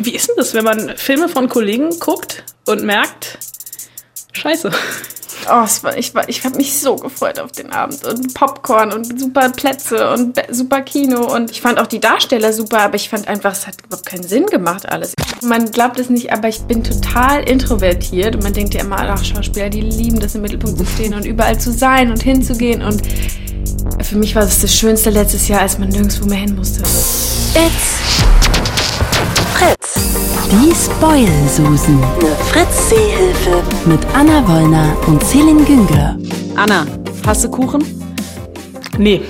Wie ist denn das, wenn man Filme von Kollegen guckt und merkt, scheiße. Oh, es war, ich, war, ich habe mich so gefreut auf den Abend und Popcorn und super Plätze und super Kino und ich fand auch die Darsteller super, aber ich fand einfach, es hat überhaupt keinen Sinn gemacht alles. Man glaubt es nicht, aber ich bin total introvertiert und man denkt ja immer, ach Schauspieler, die lieben das im Mittelpunkt zu stehen und überall zu sein und hinzugehen und für mich war es das Schönste letztes Jahr, als man nirgendwo mehr hin musste. It's Fritz. Die Spoil-Susen. Eine Fritz-Seehilfe. Mit Anna Wollner und Celine Güngler. Anna, hast du Kuchen? Nee,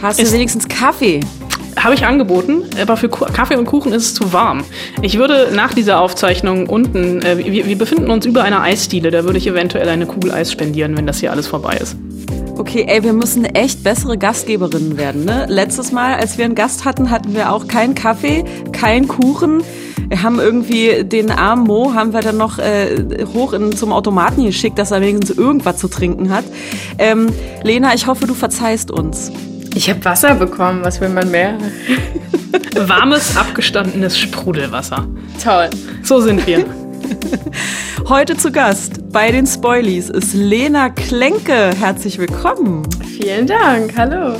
Hast du Ist- wenigstens Kaffee? habe ich angeboten, aber für Kaffee und Kuchen ist es zu warm. Ich würde nach dieser Aufzeichnung unten, äh, wir, wir befinden uns über einer Eisdiele, da würde ich eventuell eine Kugel Eis spendieren, wenn das hier alles vorbei ist. Okay, ey, wir müssen echt bessere Gastgeberinnen werden, ne? Letztes Mal, als wir einen Gast hatten, hatten wir auch keinen Kaffee, keinen Kuchen. Wir haben irgendwie den armen Mo, haben wir dann noch äh, hoch in, zum Automaten geschickt, dass er wenigstens irgendwas zu trinken hat. Ähm, Lena, ich hoffe, du verzeihst uns. Ich habe Wasser bekommen, was will man mehr? Warmes, abgestandenes Sprudelwasser. Toll. So sind wir. Heute zu Gast bei den Spoilies ist Lena Klenke. Herzlich willkommen. Vielen Dank, hallo.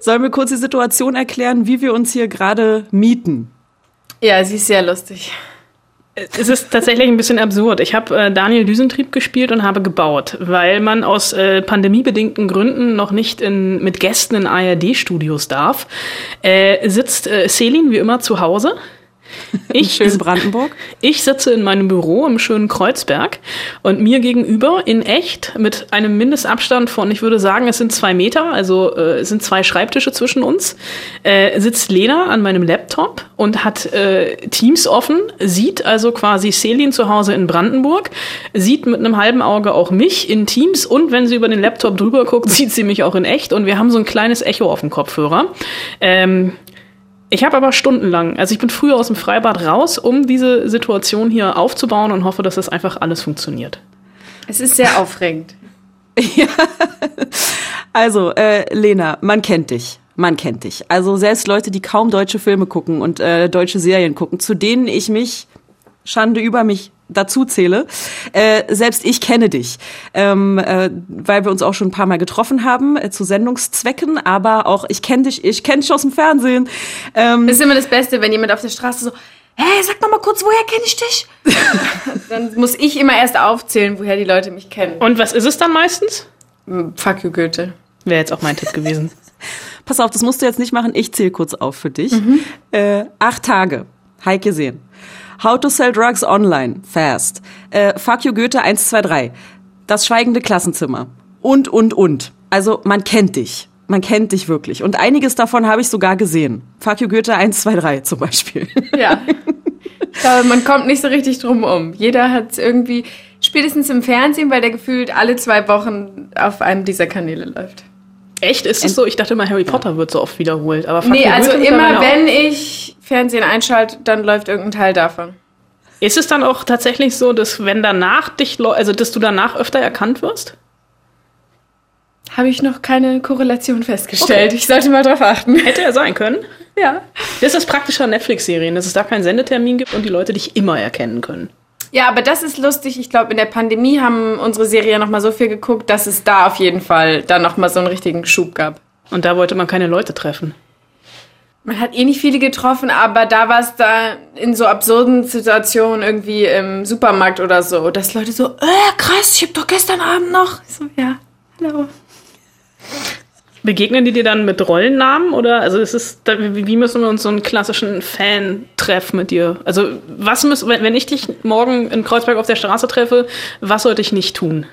Sollen wir kurz die Situation erklären, wie wir uns hier gerade mieten? Ja, sie ist sehr lustig. Es ist tatsächlich ein bisschen absurd. Ich habe äh, Daniel Düsentrieb gespielt und habe gebaut, weil man aus äh, pandemiebedingten Gründen noch nicht in, mit Gästen in ARD-Studios darf. Äh, sitzt äh, Selin wie immer zu Hause. Ich, Schön Brandenburg. ich sitze in meinem Büro im schönen Kreuzberg und mir gegenüber in echt mit einem Mindestabstand von, ich würde sagen, es sind zwei Meter, also äh, es sind zwei Schreibtische zwischen uns, äh, sitzt Lena an meinem Laptop und hat äh, Teams offen, sieht also quasi Selin zu Hause in Brandenburg, sieht mit einem halben Auge auch mich in Teams und wenn sie über den Laptop drüber guckt, sieht sie mich auch in echt und wir haben so ein kleines Echo auf dem Kopfhörer. Ähm, ich habe aber stundenlang, also ich bin früher aus dem Freibad raus, um diese Situation hier aufzubauen und hoffe, dass das einfach alles funktioniert. Es ist sehr aufregend. Also, äh, Lena, man kennt dich. Man kennt dich. Also selbst Leute, die kaum deutsche Filme gucken und äh, deutsche Serien gucken, zu denen ich mich Schande über mich dazu zähle. Äh, selbst ich kenne dich, ähm, äh, weil wir uns auch schon ein paar Mal getroffen haben äh, zu Sendungszwecken. Aber auch ich kenne dich, ich kenne dich aus dem Fernsehen. Ähm, Das ist immer das Beste, wenn jemand auf der Straße so, hey, sag noch mal kurz, woher kenne ich dich? Dann muss ich immer erst aufzählen, woher die Leute mich kennen. Und was ist es dann meistens? Fuck you, Goethe. Wäre jetzt auch mein Tipp gewesen. Pass auf, das musst du jetzt nicht machen. Ich zähle kurz auf für dich. Äh, acht Tage. Heike sehen. How to sell drugs online. Fast. Äh, fuck you Goethe 1, 2, 3. Das schweigende Klassenzimmer. Und, und, und. Also, man kennt dich. Man kennt dich wirklich. Und einiges davon habe ich sogar gesehen. Fuck you Goethe 1, 2, 3 zum Beispiel. Ja. Ich man kommt nicht so richtig drum um. Jeder hat irgendwie, spätestens im Fernsehen, weil der gefühlt alle zwei Wochen auf einem dieser Kanäle läuft. Echt? Ist es so? Ich dachte immer, Harry Potter wird so oft wiederholt. Aber Nee, also immer wenn ich Fernsehen einschalte, dann läuft irgendein Teil davon. Ist es dann auch tatsächlich so, dass wenn danach dich, also dass du danach öfter erkannt wirst? Habe ich noch keine Korrelation festgestellt. Ich sollte mal drauf achten. Hätte er sein können. Ja. Das ist praktischer Netflix-Serien, dass es da keinen Sendetermin gibt und die Leute dich immer erkennen können. Ja, aber das ist lustig. Ich glaube, in der Pandemie haben unsere Serien noch mal so viel geguckt, dass es da auf jeden Fall dann noch mal so einen richtigen Schub gab. Und da wollte man keine Leute treffen. Man hat eh nicht viele getroffen, aber da war es da in so absurden Situationen irgendwie im Supermarkt oder so, dass Leute so, äh, krass, ich hab doch gestern Abend noch. Ich so, ja, hallo. Begegnen die dir dann mit Rollennamen oder also es ist wie müssen wir uns so einen klassischen Fan-Treff mit dir? Also was muss wenn ich dich morgen in Kreuzberg auf der Straße treffe, was sollte ich nicht tun?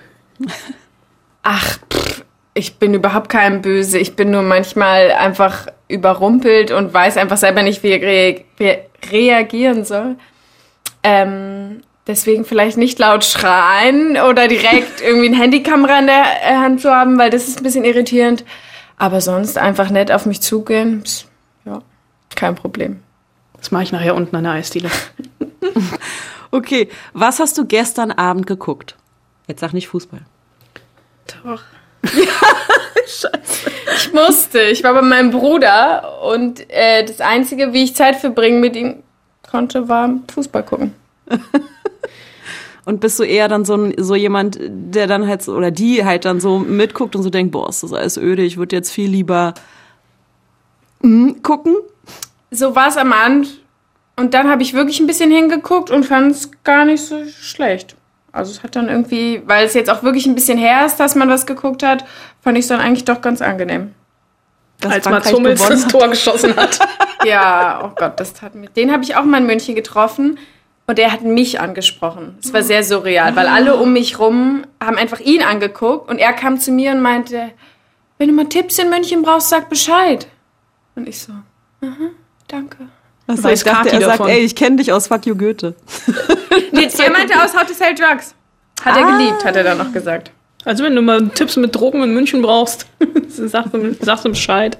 Ach, pff, ich bin überhaupt kein Böse. Ich bin nur manchmal einfach überrumpelt und weiß einfach selber nicht, wie ich re reagieren soll. Ähm, deswegen vielleicht nicht laut schreien oder direkt irgendwie eine Handykamera in der äh, Hand zu haben, weil das ist ein bisschen irritierend. Aber sonst einfach nett auf mich zugehen, ja, kein Problem. Das mache ich nachher unten an der Eisdiele. Okay, was hast du gestern Abend geguckt? Jetzt sag nicht Fußball. Doch. Ich musste. Ich war bei meinem Bruder und äh, das Einzige, wie ich Zeit verbringen mit ihm konnte, war Fußball gucken. Und bist du eher dann so, ein, so jemand, der dann halt so, oder die halt dann so mitguckt und so denkt, boah, ist das alles öde, ich würde jetzt viel lieber mm, gucken? So war es am Anfang. Und dann habe ich wirklich ein bisschen hingeguckt und fand es gar nicht so schlecht. Also es hat dann irgendwie, weil es jetzt auch wirklich ein bisschen her ist, dass man was geguckt hat, fand ich es dann eigentlich doch ganz angenehm. Dass Als Mats Hummels das Tor geschossen hat. ja, oh Gott, das hat mir. Den habe ich auch mal in München getroffen und er hat mich angesprochen. Es war sehr surreal, weil alle um mich rum haben einfach ihn angeguckt und er kam zu mir und meinte, wenn du mal Tipps in München brauchst, sag Bescheid. Und ich so, aha, danke. Was ich dachte, er davon. sagt, ey, ich kenne dich aus Fuck You Goethe. nee, er meinte aus How to Sell Drugs. Hat ah. er geliebt, hat er dann noch gesagt. Also wenn du mal Tipps mit Drogen in München brauchst, sag, sag Bescheid.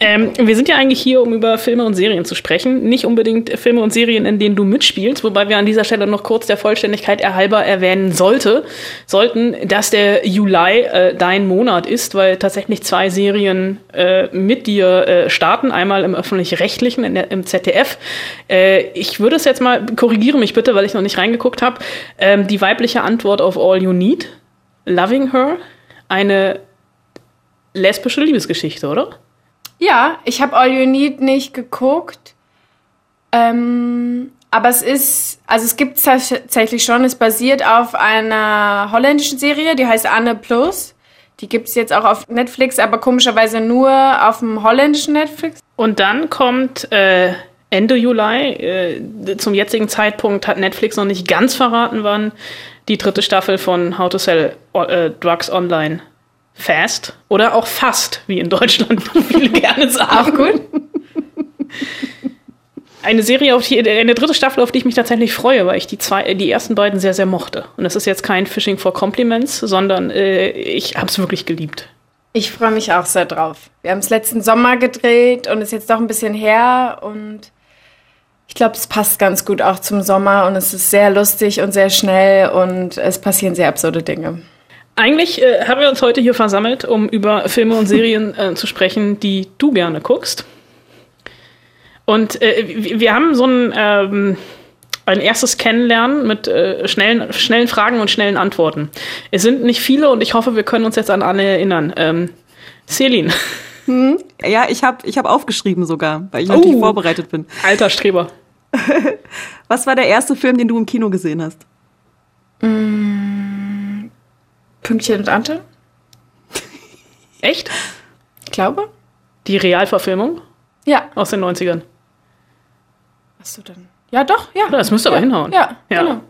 Ähm, wir sind ja eigentlich hier, um über Filme und Serien zu sprechen. Nicht unbedingt Filme und Serien, in denen du mitspielst, wobei wir an dieser Stelle noch kurz der Vollständigkeit erhalber erwähnen sollte, sollten, dass der Juli äh, dein Monat ist, weil tatsächlich zwei Serien äh, mit dir äh, starten. Einmal im öffentlich-rechtlichen, im ZDF. Äh, ich würde es jetzt mal, korrigiere mich bitte, weil ich noch nicht reingeguckt habe, ähm, die weibliche Antwort auf All You Need Loving Her eine lesbische Liebesgeschichte, oder? Ja, ich habe All You Need nicht geguckt. Ähm, aber es ist, also es gibt es tatsächlich schon, es basiert auf einer holländischen Serie, die heißt Anne Plus. Die gibt es jetzt auch auf Netflix, aber komischerweise nur auf dem holländischen Netflix. Und dann kommt äh, Ende Juli, äh, zum jetzigen Zeitpunkt hat Netflix noch nicht ganz verraten, wann die dritte Staffel von How to Sell äh, Drugs Online Fast oder auch Fast, wie in Deutschland viele gerne sagen. Auch gut. Eine Serie, auf die, eine dritte Staffel, auf die ich mich tatsächlich freue, weil ich die zwei, die ersten beiden sehr, sehr mochte. Und es ist jetzt kein Fishing for Compliments, sondern äh, ich habe es wirklich geliebt. Ich freue mich auch sehr drauf. Wir haben es letzten Sommer gedreht und ist jetzt doch ein bisschen her und ich glaube, es passt ganz gut auch zum Sommer und es ist sehr lustig und sehr schnell und es passieren sehr absurde Dinge. Eigentlich äh, haben wir uns heute hier versammelt, um über Filme und Serien äh, zu sprechen, die du gerne guckst. Und äh, wir haben so ein, ähm, ein erstes Kennenlernen mit äh, schnellen, schnellen Fragen und schnellen Antworten. Es sind nicht viele und ich hoffe, wir können uns jetzt an alle erinnern. Ähm, Celine. Hm? Ja, ich habe ich hab aufgeschrieben sogar, weil ich oh, natürlich vorbereitet bin. Alter Streber. Was war der erste Film, den du im Kino gesehen hast? Mm, Pünktchen und Ante. Echt? Ich glaube. Die Realverfilmung? Ja. Aus den 90ern. Was du denn? Ja, doch, ja. Das müsste ja. aber hinhauen. Ja, ja, genau.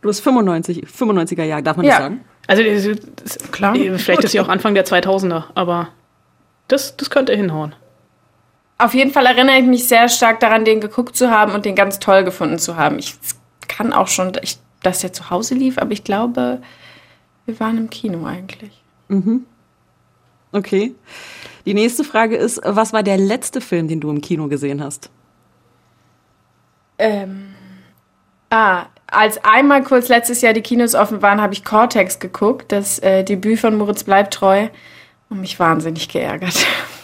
Du hast 95, 95er Jahre, darf man ja. das sagen? Also, das, das, klar. Vielleicht ist sie auch Anfang der 2000er, aber das, das könnte hinhauen. Auf jeden Fall erinnere ich mich sehr stark daran, den geguckt zu haben und den ganz toll gefunden zu haben. Ich kann auch schon, ich, dass der zu Hause lief, aber ich glaube, wir waren im Kino eigentlich. Mhm. Okay. Die nächste Frage ist, was war der letzte Film, den du im Kino gesehen hast? Ähm, ah, als einmal kurz letztes Jahr die Kinos offen waren, habe ich Cortex geguckt, das äh, Debüt von Moritz Bleibtreu, und mich wahnsinnig geärgert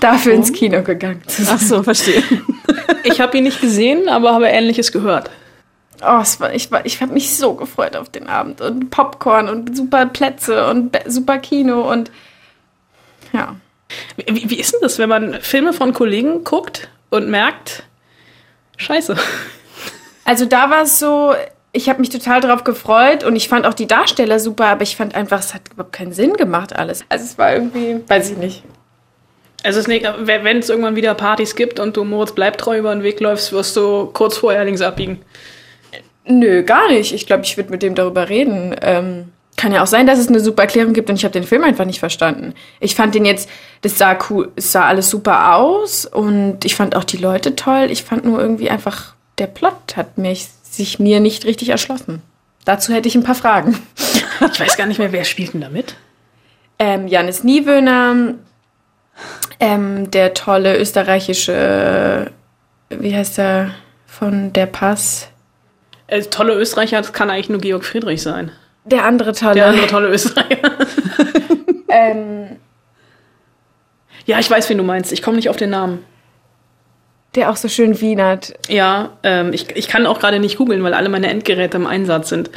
dafür ins Kino gegangen zu sein. Ach so, verstehe. ich habe ihn nicht gesehen, aber habe Ähnliches gehört. Oh, es war, ich, war, ich habe mich so gefreut auf den Abend und Popcorn und super Plätze und super Kino und ja. Wie, wie ist denn das, wenn man Filme von Kollegen guckt und merkt, scheiße. Also da war es so, ich habe mich total darauf gefreut und ich fand auch die Darsteller super, aber ich fand einfach, es hat überhaupt keinen Sinn gemacht alles. Also es war irgendwie, weiß ich nicht. Also wenn es irgendwann wieder Partys gibt und du Moritz bleibt treu über den Weg läufst, wirst du kurz vorher links abbiegen. Nö, gar nicht. Ich glaube, ich würde mit dem darüber reden. Ähm, kann ja auch sein, dass es eine super Erklärung gibt und ich habe den Film einfach nicht verstanden. Ich fand den jetzt, das sah cool, es sah alles super aus und ich fand auch die Leute toll. Ich fand nur irgendwie einfach, der Plot hat mich, sich mir nicht richtig erschlossen. Dazu hätte ich ein paar Fragen. Ich weiß gar nicht mehr, wer spielt denn damit? Ähm, Janis Niewöhner, ähm, der tolle österreichische, wie heißt der, von der Pass? Äh, tolle Österreicher, das kann eigentlich nur Georg Friedrich sein. Der andere tolle. Der andere tolle Österreicher. ähm, Ja, ich weiß, wen du meinst. Ich komme nicht auf den Namen. der auch so schön wienert. Ja, ähm, ich, ich kann auch gerade nicht googeln, weil alle meine Endgeräte im Einsatz sind.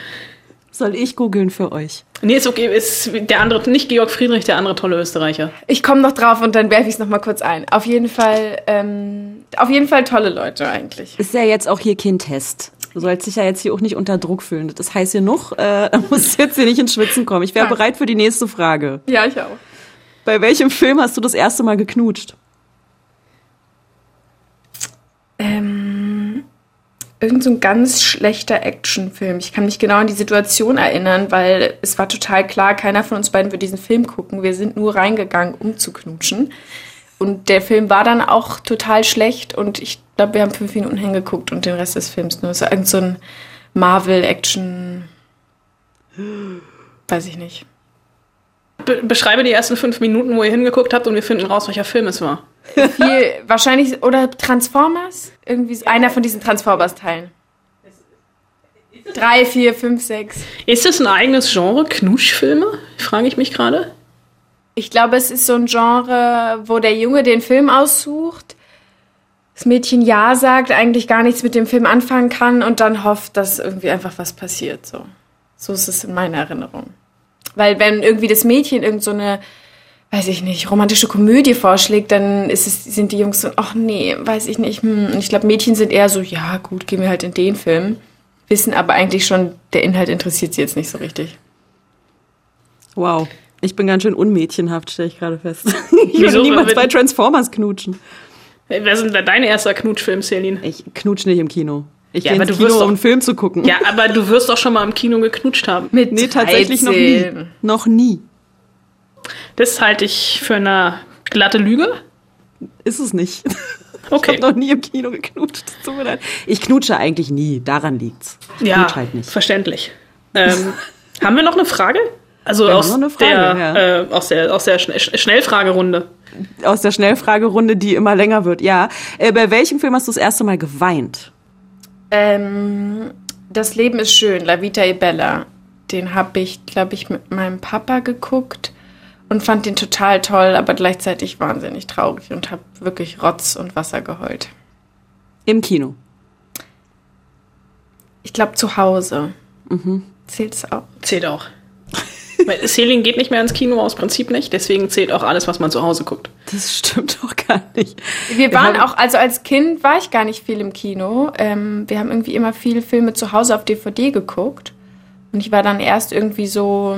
Soll ich googeln für euch? Nee, ist okay. Ist der andere, nicht Georg Friedrich, der andere tolle Österreicher. Ich komme noch drauf und dann werfe ich es noch mal kurz ein. Auf jeden Fall, ähm, auf jeden Fall tolle Leute eigentlich. Ist ja jetzt auch hier kein Test. Du sollst dich ja jetzt hier auch nicht unter Druck fühlen. Das heißt hier noch, äh, da musst du jetzt hier nicht ins Schwitzen kommen. Ich wäre bereit für die nächste Frage. Ja, ich auch. Bei welchem Film hast du das erste Mal geknutscht? Ähm, irgend so ein ganz schlechter Actionfilm. Ich kann mich genau an die Situation erinnern, weil es war total klar, keiner von uns beiden wird diesen Film gucken. Wir sind nur reingegangen, um zu knutschen. Und der Film war dann auch total schlecht und ich glaube, wir haben fünf Minuten hingeguckt und den Rest des Films nur. Es war irgend so ein Marvel-Action. Weiß ich nicht. Be beschreibe die ersten fünf Minuten, wo ihr hingeguckt habt und wir finden raus, welcher Film es war. Viel, wahrscheinlich, oder Transformers? Irgendwie so einer von diesen Transformers-Teilen. Drei, vier, fünf, sechs. Ist das ein eigenes Genre, Knuschfilme? Frage ich mich gerade. Ich glaube, es ist so ein Genre, wo der Junge den Film aussucht, das Mädchen Ja sagt, eigentlich gar nichts mit dem Film anfangen kann und dann hofft, dass irgendwie einfach was passiert. So, so ist es in meiner Erinnerung. Weil wenn irgendwie das Mädchen irgend so eine, weiß ich nicht, romantische Komödie vorschlägt, dann ist es, sind die Jungs so, ach nee, weiß ich nicht. Hm. Und ich glaube, Mädchen sind eher so, ja gut, gehen wir halt in den Film. Wissen aber eigentlich schon, der Inhalt interessiert sie jetzt nicht so richtig. Wow. Ich bin ganz schön unmädchenhaft, stelle ich gerade fest. Ich würde niemals bei Transformers knutschen. Wer sind denn dein erster Knutschfilm, Celine? Ich knutsch nicht im Kino. Ich Ja, gehe aber ins du Kino, wirst doch- um einen Film zu gucken. Ja, aber du wirst doch schon mal im Kino geknutscht haben. Mit Nee, tatsächlich noch nie. 13. Noch nie. Das halte ich für eine glatte Lüge. Ist es nicht. Ich Okay. habe noch nie im Kino geknutscht. Tut mir leid. Ich knutsche eigentlich nie. Daran liegt's. Ich Ja, halt nicht. verständlich. Ähm, haben wir noch eine Frage? Also Wir haben aus, noch eine Frage, der, äh, aus der aus der Sch- Schnellfragerunde. Aus der Schnellfragerunde, die immer länger wird. Ja. Äh, bei welchem Film hast du das erste Mal geweint? Ähm, das Leben ist schön, La Vita e Bella. Den habe ich, glaube ich, mit meinem Papa geguckt und fand den total toll, aber gleichzeitig wahnsinnig traurig und habe wirklich Rotz und Wasser geheult. Im Kino. Ich glaube zu Hause. Zählt es auch? Zählt auch. Weil Celine geht nicht mehr ins Kino aus Prinzip nicht, deswegen zählt auch alles, was man zu Hause guckt. Das stimmt doch gar nicht. Wir waren auch, also als Kind war ich gar nicht viel im Kino. Ähm, wir haben irgendwie immer viele Filme zu Hause auf DVD geguckt. Und ich war dann erst irgendwie so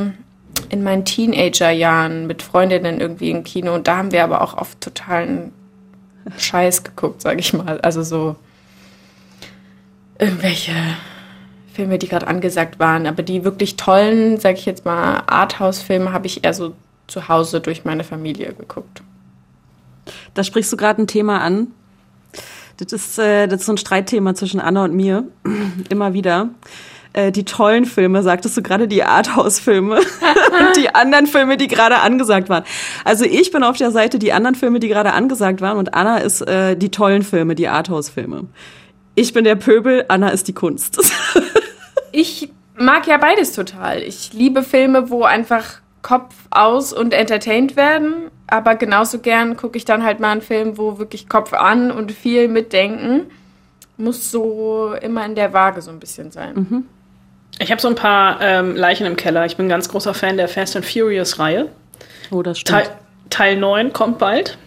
in meinen Teenagerjahren mit Freundinnen irgendwie im Kino. Und da haben wir aber auch oft totalen Scheiß geguckt, sag ich mal. Also so irgendwelche Filme, die gerade angesagt waren. Aber die wirklich tollen, sag ich jetzt mal, Arthouse-Filme habe ich eher so zu Hause durch meine Familie geguckt. Da sprichst du gerade ein Thema an. Das ist, äh, das ist so ein Streitthema zwischen Anna und mir. Immer wieder. Äh, die tollen Filme, sagtest du gerade, die Arthouse-Filme. und die anderen Filme, die gerade angesagt waren. Also ich bin auf der Seite die anderen Filme, die gerade angesagt waren. Und Anna ist äh, die tollen Filme, die Arthouse-Filme. Ich bin der Pöbel, Anna ist die Kunst. Ich mag ja beides total. Ich liebe Filme, wo einfach Kopf aus und entertained werden. Aber genauso gern gucke ich dann halt mal einen Film, wo wirklich Kopf an und viel mitdenken. Muss so immer in der Waage so ein bisschen sein. Ich habe so ein paar ähm, Leichen im Keller. Ich bin ein ganz großer Fan der Fast and Furious-Reihe. oh, das stimmt. Teil, Teil 9 kommt bald.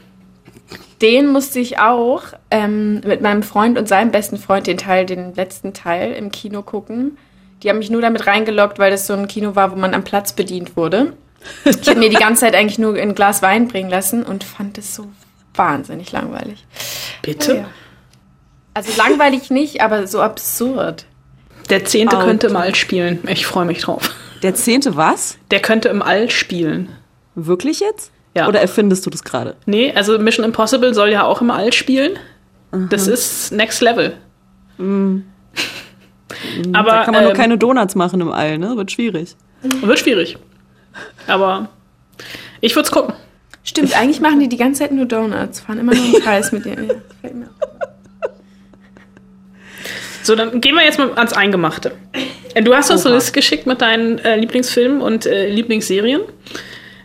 Den musste ich auch ähm, mit meinem Freund und seinem besten Freund den Teil, den letzten Teil im Kino gucken. Die haben mich nur damit reingelockt, weil das so ein Kino war, wo man am Platz bedient wurde. Ich habe mir die ganze Zeit eigentlich nur ein Glas Wein bringen lassen und fand es so wahnsinnig langweilig. Bitte? Oh ja. Also langweilig nicht, aber so absurd. Der zehnte Out. könnte im All spielen. Ich freue mich drauf. Der zehnte was? Der könnte im All spielen. Wirklich jetzt? Ja. Oder erfindest du das gerade? Nee, also Mission Impossible soll ja auch im All spielen. Das ist Next Level. Aber Da kann man nur ähm, keine Donuts machen im All, ne? Wird schwierig. wird schwierig. Aber ich würde es gucken. Stimmt, eigentlich machen die die ganze Zeit nur Donuts, fahren immer nur im Kreis mit denen. Ja, fällt mir auf. So, dann gehen wir jetzt mal ans Eingemachte. Äh, Du hast uns eine. Liste geschickt mit deinen äh, Lieblingsfilmen und äh, Lieblingsserien.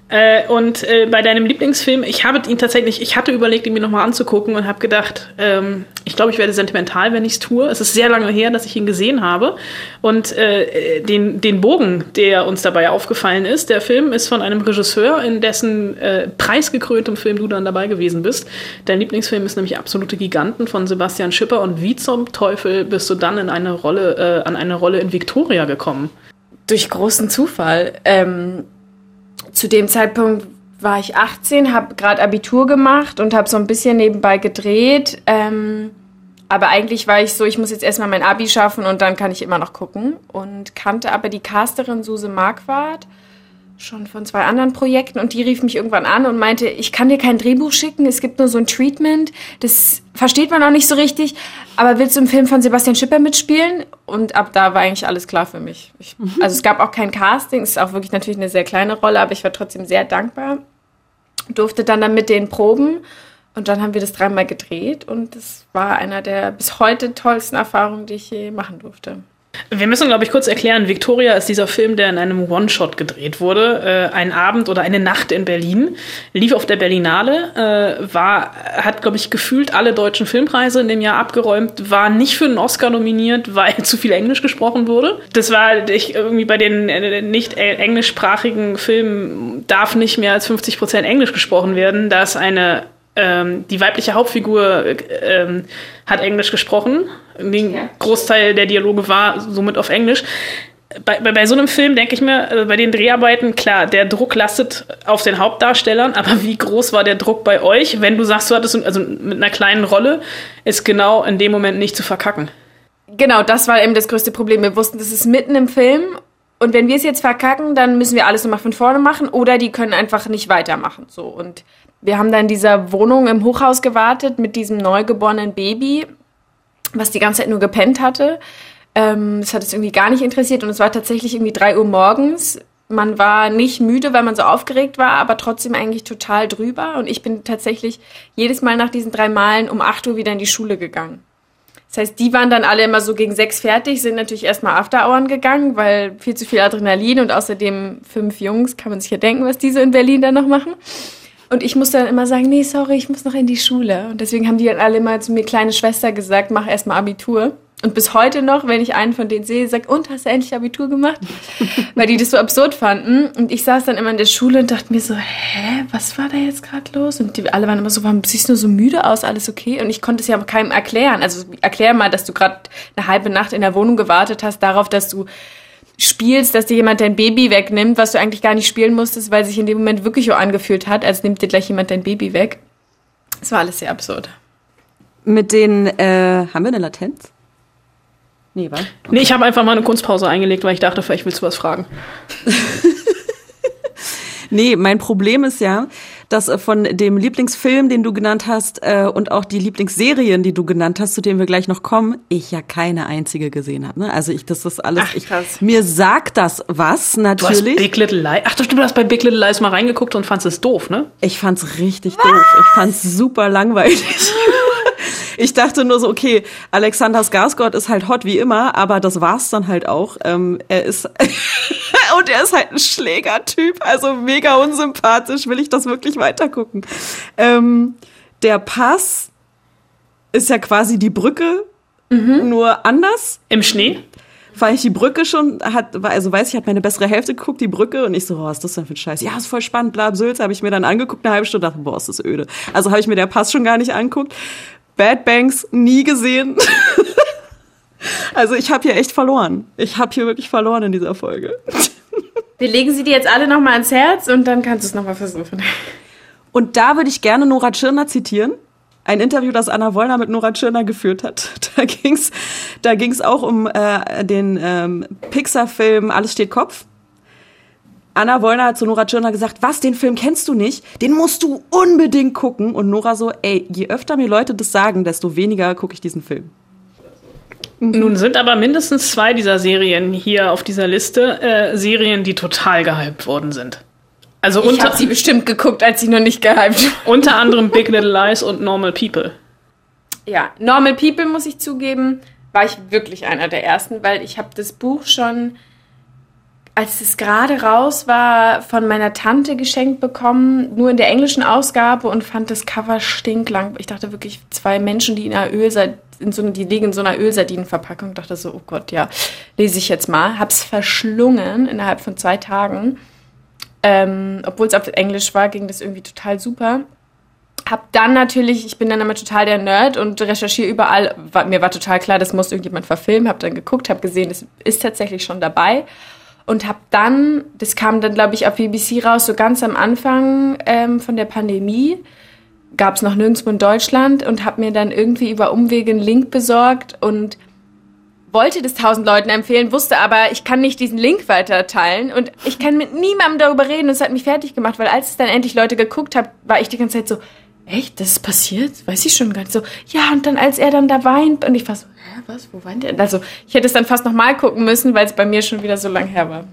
Äh, und äh, bei deinem Lieblingsfilm, ich habe ihn tatsächlich, ich hatte überlegt, ihn mir nochmal anzugucken und habe gedacht, ähm, ich glaube, ich werde sentimental, wenn ich es tue. Es ist sehr lange her, dass ich ihn gesehen habe. Und äh, den, den Bogen, der uns dabei aufgefallen ist, der Film ist von einem Regisseur, in dessen äh, preisgekröntem Film du dann dabei gewesen bist. Dein Lieblingsfilm ist nämlich Absolute Giganten von Sebastian Schipper. Und wie zum Teufel bist du dann in eine Rolle, äh, an eine Rolle in Victoria gekommen? Durch großen Zufall. Ähm zu dem Zeitpunkt war ich 18, habe gerade Abitur gemacht und habe so ein bisschen nebenbei gedreht. Ähm, aber eigentlich war ich so, ich muss jetzt erstmal mein Abi schaffen und dann kann ich immer noch gucken. Und kannte aber die Casterin Suse Marquardt schon von zwei anderen Projekten und die rief mich irgendwann an und meinte, ich kann dir kein Drehbuch schicken, es gibt nur so ein Treatment, das versteht man auch nicht so richtig, aber willst du im Film von Sebastian Schipper mitspielen? Und ab da war eigentlich alles klar für mich. Ich. Also es gab auch kein Casting, es ist auch wirklich natürlich eine sehr kleine Rolle, aber ich war trotzdem sehr dankbar. Durfte dann dann mit den Proben und dann haben wir das dreimal gedreht und das war einer der bis heute tollsten Erfahrungen, die ich je machen durfte. Wir müssen, glaube ich, kurz erklären, Victoria ist dieser Film, der in einem One-Shot gedreht wurde. Äh, ein Abend oder eine Nacht in Berlin. Lief auf der Berlinale, äh, war, hat, glaube ich, gefühlt alle deutschen Filmpreise in dem Jahr abgeräumt, war nicht für einen Oscar nominiert, weil zu viel Englisch gesprochen wurde. Das war ich, irgendwie bei den äh, nicht englischsprachigen Filmen darf nicht mehr als 50 Prozent Englisch gesprochen werden. Da ist eine ähm, die weibliche Hauptfigur ähm, hat Englisch gesprochen. Den ja. Großteil der Dialoge war somit auf Englisch. Bei, bei, bei so einem Film denke ich mir, äh, bei den Dreharbeiten, klar, der Druck lastet auf den Hauptdarstellern, aber wie groß war der Druck bei euch, wenn du sagst, du hattest also mit einer kleinen Rolle, ist genau in dem Moment nicht zu verkacken? Genau, das war eben das größte Problem. Wir wussten, das ist mitten im Film und wenn wir es jetzt verkacken, dann müssen wir alles nochmal von vorne machen oder die können einfach nicht weitermachen. So und wir haben dann in dieser Wohnung im Hochhaus gewartet mit diesem neugeborenen Baby, was die ganze Zeit nur gepennt hatte. Ähm, das hat es irgendwie gar nicht interessiert und es war tatsächlich irgendwie drei Uhr morgens. Man war nicht müde, weil man so aufgeregt war, aber trotzdem eigentlich total drüber. Und ich bin tatsächlich jedes Mal nach diesen drei Malen um acht Uhr wieder in die Schule gegangen. Das heißt, die waren dann alle immer so gegen sechs fertig, sind natürlich erstmal Afterhouren gegangen, weil viel zu viel Adrenalin und außerdem fünf Jungs, kann man sich ja denken, was die so in Berlin dann noch machen. Und ich musste dann immer sagen, nee, sorry, ich muss noch in die Schule. Und deswegen haben die dann alle immer zu mir kleine Schwester gesagt, mach erstmal Abitur. Und bis heute noch, wenn ich einen von denen sehe, sagt, und hast du endlich Abitur gemacht? Weil die das so absurd fanden. Und ich saß dann immer in der Schule und dachte mir so, hä, was war da jetzt gerade los? Und die alle waren immer so, warum siehst du so müde aus? Alles okay? Und ich konnte es ja keinem erklären. Also erklär mal, dass du gerade eine halbe Nacht in der Wohnung gewartet hast, darauf, dass du spielst, dass dir jemand dein Baby wegnimmt, was du eigentlich gar nicht spielen musstest, weil sich in dem Moment wirklich so angefühlt hat, als nimmt dir gleich jemand dein Baby weg. Das war alles sehr absurd. Mit den, äh, haben wir eine Latenz? Nee, was? Nee, ich habe einfach mal eine Kunstpause eingelegt, weil ich dachte, vielleicht willst du was fragen. nee, mein Problem ist ja, dass äh, von dem Lieblingsfilm, den du genannt hast, äh, und auch die Lieblingsserien, die du genannt hast, zu denen wir gleich noch kommen, ich ja keine einzige gesehen habe. Ne? Also ich, das ist alles. Ach, ich, mir sagt das was natürlich. Du hast Big Little Lies. Ach, du hast bei Big Little Lies mal reingeguckt und fandest es doof, ne? Ich fand's richtig was? doof. Ich fand's super langweilig. ich dachte nur so, okay, Alexander Skarsgård ist halt hot wie immer, aber das war's dann halt auch. Ähm, er ist und er ist halt ein Schlägertyp, also mega unsympathisch. Will ich das wirklich weitergucken? Ähm, der Pass ist ja quasi die Brücke, mhm. nur anders. Im Schnee? weil ich die Brücke schon hat, also weiß ich, hat meine bessere Hälfte geguckt, die Brücke, und ich so, was ist das denn für ein Scheiß? Ja, ist voll spannend, bla, Sülz, habe ich mir dann angeguckt, eine halbe Stunde, dachte, boah, ist das öde. Also habe ich mir der Pass schon gar nicht angeguckt. Bad Banks nie gesehen. also ich habe hier echt verloren. Ich habe hier wirklich verloren in dieser Folge. Wir legen sie dir jetzt alle nochmal ans Herz und dann kannst du es nochmal versuchen. Und da würde ich gerne Nora Tschirner zitieren. Ein Interview, das Anna Wollner mit Nora Tschirner geführt hat. Da ging's, da ging's auch um äh, den ähm, Pixar-Film Alles steht Kopf. Anna Wollner hat zu Nora Tschirner gesagt, was, den Film kennst du nicht? Den musst du unbedingt gucken. Und Nora so, ey, je öfter mir Leute das sagen, desto weniger gucke ich diesen Film. Mhm. Nun sind aber mindestens zwei dieser Serien hier auf dieser Liste äh, Serien, die total gehypt worden sind. Also ich habe sie bestimmt geguckt, als sie noch nicht gehypt war. Unter anderem Big Little Lies und Normal People. Ja, Normal People, muss ich zugeben, war ich wirklich einer der ersten, weil ich habe das Buch schon als es gerade raus war, von meiner Tante geschenkt bekommen, nur in der englischen Ausgabe und fand das Cover stinklang. Ich dachte wirklich, zwei Menschen, die in einer Ölsardine, in so, die liegen in so einer Ölsardinenverpackung, dachte so, oh Gott, ja, lese ich jetzt mal. Hab's verschlungen innerhalb von zwei Tagen. Ähm, Obwohl es auf Englisch war, ging das irgendwie total super. Hab dann natürlich, ich bin dann immer total der Nerd und recherchiere überall. War, mir war total klar, das muss irgendjemand verfilmen. Hab dann geguckt, hab gesehen, das ist tatsächlich schon dabei. Und hab dann, das kam dann, glaube ich, auf BBC raus, so ganz am Anfang ähm, von der Pandemie. Gab es noch nirgendwo in Deutschland und hab mir dann irgendwie über Umwege einen Link besorgt und wollte das tausend Leuten empfehlen, wusste aber, ich kann nicht diesen Link weiter teilen und ich kann mit niemandem darüber reden. Und es hat mich fertig gemacht, weil als es dann endlich Leute geguckt haben, war ich die ganze Zeit so, echt, das ist passiert? Weiß ich schon gar nicht. So, ja, und dann, als er dann da weint, und ich war so, hä, was, wo weint er? Also, ich hätte es dann fast nochmal gucken müssen, weil es bei mir schon wieder so lang her war.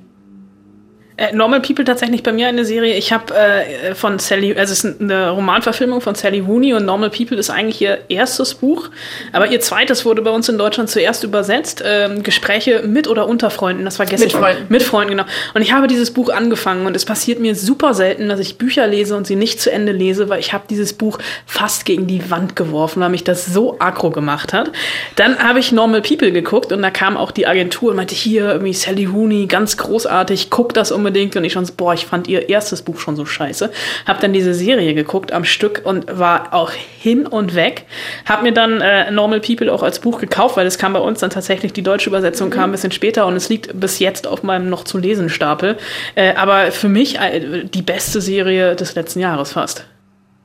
Äh, Normal People tatsächlich bei mir eine Serie. Ich habe äh, von Sally, also es ist eine Romanverfilmung von Sally Rooney und Normal People ist eigentlich ihr erstes Buch, aber ihr zweites wurde bei uns in Deutschland zuerst übersetzt. Ähm, Gespräche mit oder unter Freunden. Das war gestern. Mit Freunden. Mit Freunden, genau. Und ich habe dieses Buch angefangen und es passiert mir super selten, dass ich Bücher lese und sie nicht zu Ende lese, weil ich habe dieses Buch fast gegen die Wand geworfen, weil mich das so aggro gemacht hat. Dann habe ich Normal People geguckt und da kam auch die Agentur und meinte, hier irgendwie Sally Rooney, ganz großartig, guck das um unbedingt und ich schon so, boah, ich fand ihr erstes Buch schon so scheiße. Hab dann diese Serie geguckt am Stück und war auch hin und weg. Hab mir dann äh, Normal People auch als Buch gekauft, weil es kam bei uns dann tatsächlich, die deutsche Übersetzung kam ein bisschen später und es liegt bis jetzt auf meinem noch zu lesen Stapel. Äh, aber für mich äh, die beste Serie des letzten Jahres fast.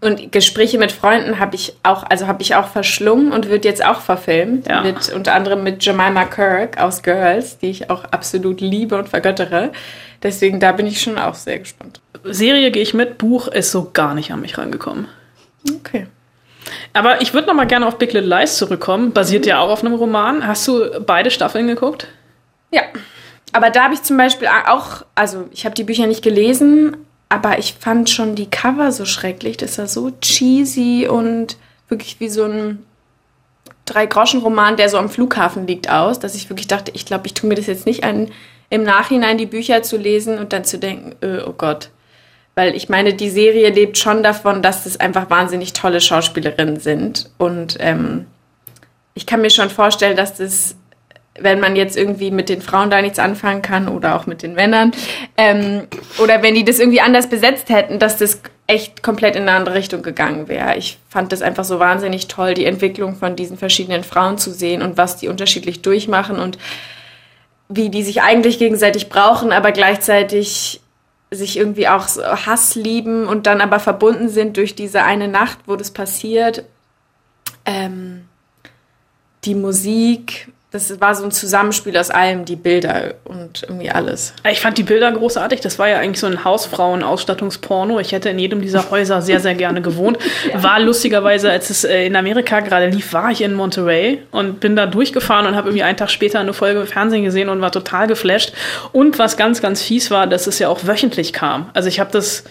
Und Gespräche mit Freunden habe ich auch, also habe ich auch verschlungen und wird jetzt auch verfilmt. Ja. Mit, unter anderem mit Jemima Kirk aus Girls, die ich auch absolut liebe und vergöttere. Deswegen, da bin ich schon auch sehr gespannt. Serie gehe ich mit, Buch ist so gar nicht an mich rangekommen. Okay. Aber ich würde noch mal gerne auf Big Little Lies zurückkommen. Basiert ja auch auf einem Roman. Hast du beide Staffeln geguckt? Ja. Aber da habe ich zum Beispiel auch, also ich habe die Bücher nicht gelesen, aber ich fand schon die Cover so schrecklich. Das war so cheesy und wirklich wie so ein Drei-Groschen-Roman, der so am Flughafen liegt, aus, dass ich wirklich dachte, ich glaube, ich tue mir das jetzt nicht an, im Nachhinein die Bücher zu lesen und dann zu denken, äh, oh Gott. Weil ich meine, die Serie lebt schon davon, dass es einfach wahnsinnig tolle Schauspielerinnen sind. Und ähm, ich kann mir schon vorstellen, dass das wenn man jetzt irgendwie mit den Frauen da nichts anfangen kann oder auch mit den Männern, ähm, oder wenn die das irgendwie anders besetzt hätten, dass das echt komplett in eine andere Richtung gegangen wäre. Ich fand das einfach so wahnsinnig toll, die Entwicklung von diesen verschiedenen Frauen zu sehen und was die unterschiedlich durchmachen und wie die sich eigentlich gegenseitig brauchen, aber gleichzeitig sich irgendwie auch so Hass lieben und dann aber verbunden sind durch diese eine Nacht, wo das passiert. Ähm, die Musik, das war so ein Zusammenspiel aus allem, die Bilder und irgendwie alles. Ich fand die Bilder großartig. Das war ja eigentlich so ein Hausfrauen-Ausstattungsporno. Ich hätte in jedem dieser Häuser sehr, sehr gerne gewohnt. ja. War lustigerweise, als es äh, in Amerika gerade lief, war ich in Monterey und bin da durchgefahren und habe irgendwie einen Tag später eine Folge im Fernsehen gesehen und war total geflasht. Und was ganz, ganz fies war, dass es ja auch wöchentlich kam. Also ich habe das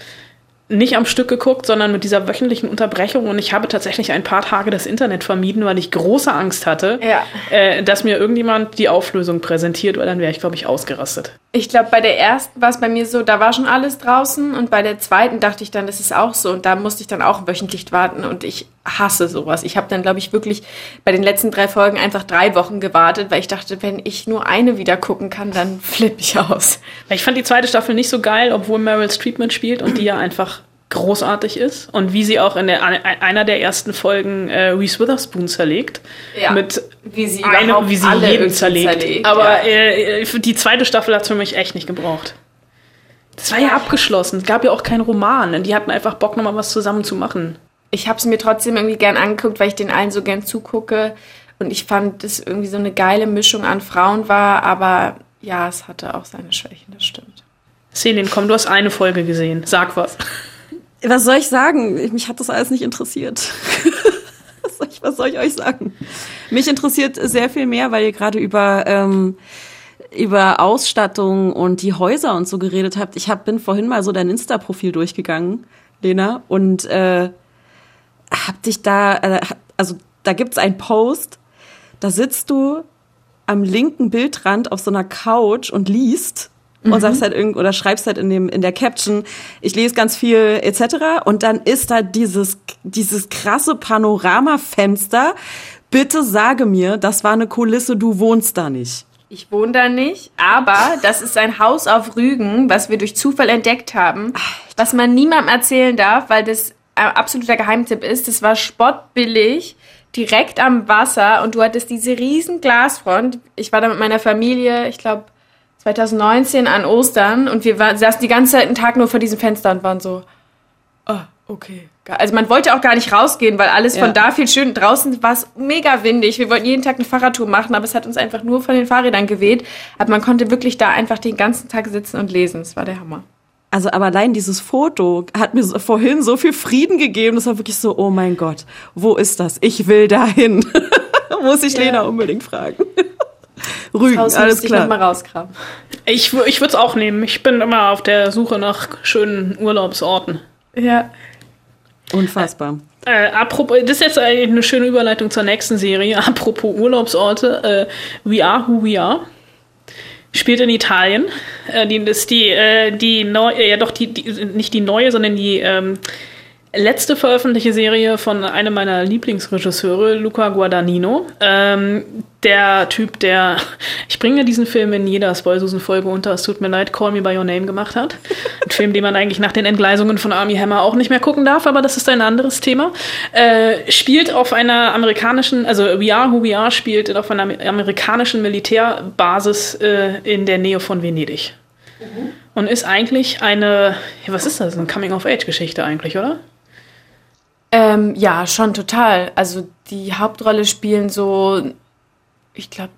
nicht am Stück geguckt, sondern mit dieser wöchentlichen Unterbrechung. Und ich habe tatsächlich ein paar Tage das Internet vermieden, weil ich große Angst hatte, ja. äh, dass mir irgendjemand die Auflösung präsentiert, weil dann wäre ich, glaube ich, ausgerastet. Ich glaube, bei der ersten war es bei mir so, da war schon alles draußen. Und bei der zweiten dachte ich dann, das ist auch so. Und da musste ich dann auch wöchentlich warten. Und ich hasse sowas. Ich habe dann, glaube ich, wirklich bei den letzten drei Folgen einfach drei Wochen gewartet, weil ich dachte, wenn ich nur eine wieder gucken kann, dann flippe ich aus. Ich fand die zweite Staffel nicht so geil, obwohl Meryl Streep mitspielt und die ja einfach großartig ist und wie sie auch in der, einer der ersten Folgen äh, Reese Witherspoon zerlegt. Ja, mit wie sie, einem, wie sie jeden zerlegt. zerlegt. Aber ja. äh, die zweite Staffel hat es für mich echt nicht gebraucht. Das war ja abgeschlossen. Es gab ja auch keinen Roman. Die hatten einfach Bock, nochmal was zusammen zu machen. Ich habe es mir trotzdem irgendwie gern angeguckt, weil ich den allen so gern zugucke. Und ich fand, dass irgendwie so eine geile Mischung an Frauen war. Aber ja, es hatte auch seine Schwächen, das stimmt. Selin, komm, du hast eine Folge gesehen. Sag was. Was soll ich sagen? Mich hat das alles nicht interessiert. was, soll ich, was soll ich euch sagen? Mich interessiert sehr viel mehr, weil ihr gerade über ähm, über Ausstattung und die Häuser und so geredet habt. Ich hab, bin vorhin mal so dein Insta-Profil durchgegangen, Lena, und äh, hab dich da, äh, also da gibt's einen Post, da sitzt du am linken Bildrand auf so einer Couch und liest und sagst halt irgend oder schreibst halt in dem in der Caption, ich lese ganz viel etc. Und dann ist da dieses dieses krasse Panoramafenster. Bitte sage mir, das war eine Kulisse, du wohnst da nicht. Ich wohne da nicht, aber das ist ein Haus auf Rügen, was wir durch Zufall entdeckt haben, was man niemandem erzählen darf, weil das absoluter Geheimtipp ist. Das war spottbillig, direkt am Wasser und du hattest diese riesen Glasfront. Ich war da mit meiner Familie, ich glaube 2019 an Ostern und wir war, saßen die ganze Zeit einen Tag nur vor diesem Fenster und waren so, ah, okay. Also man wollte auch gar nicht rausgehen, weil alles Ja. von da viel schön. Draußen war es mega windig. Wir wollten jeden Tag eine Fahrradtour machen, aber es hat uns einfach nur von den Fahrrädern geweht. Aber man konnte wirklich da einfach den ganzen Tag sitzen und lesen. Das war der Hammer. Also, aber allein dieses Foto hat mir so, vorhin so viel Frieden gegeben. Das war wirklich so, oh mein Gott, wo ist das? Ich will dahin. Muss ich Ja. Lena unbedingt fragen. Rügen, Haus alles ich klar. mal. Ich, wür- ich würde es auch nehmen. Ich bin immer auf der Suche nach schönen Urlaubsorten. Ja. Unfassbar. Äh, apropos, das ist jetzt eigentlich eine schöne Überleitung zur nächsten Serie. Apropos Urlaubsorte, äh, We Are Who We Are. Spielt in Italien. Äh, die, ist die, äh, die neue, ja doch, die, die, nicht die neue, sondern die ähm, letzte veröffentlichte Serie von einem meiner Lieblingsregisseure, Luca Guadagnino. Ähm, der Typ, der, ich bringe diesen Film in jeder Spoilsusen-Folge unter, es tut mir leid, Call Me By Your Name gemacht hat. Ein Film, den man eigentlich nach den Entgleisungen von Army Hammer auch nicht mehr gucken darf, aber das ist ein anderes Thema. Äh, spielt auf einer amerikanischen, also We Are Who We Are spielt auf einer amerikanischen Militärbasis äh, in der Nähe von Venedig. Und ist eigentlich eine, was ist das, eine Coming-of-Age-Geschichte eigentlich, oder? Ähm, ja, schon total. Also die Hauptrolle spielen so, ich glaube,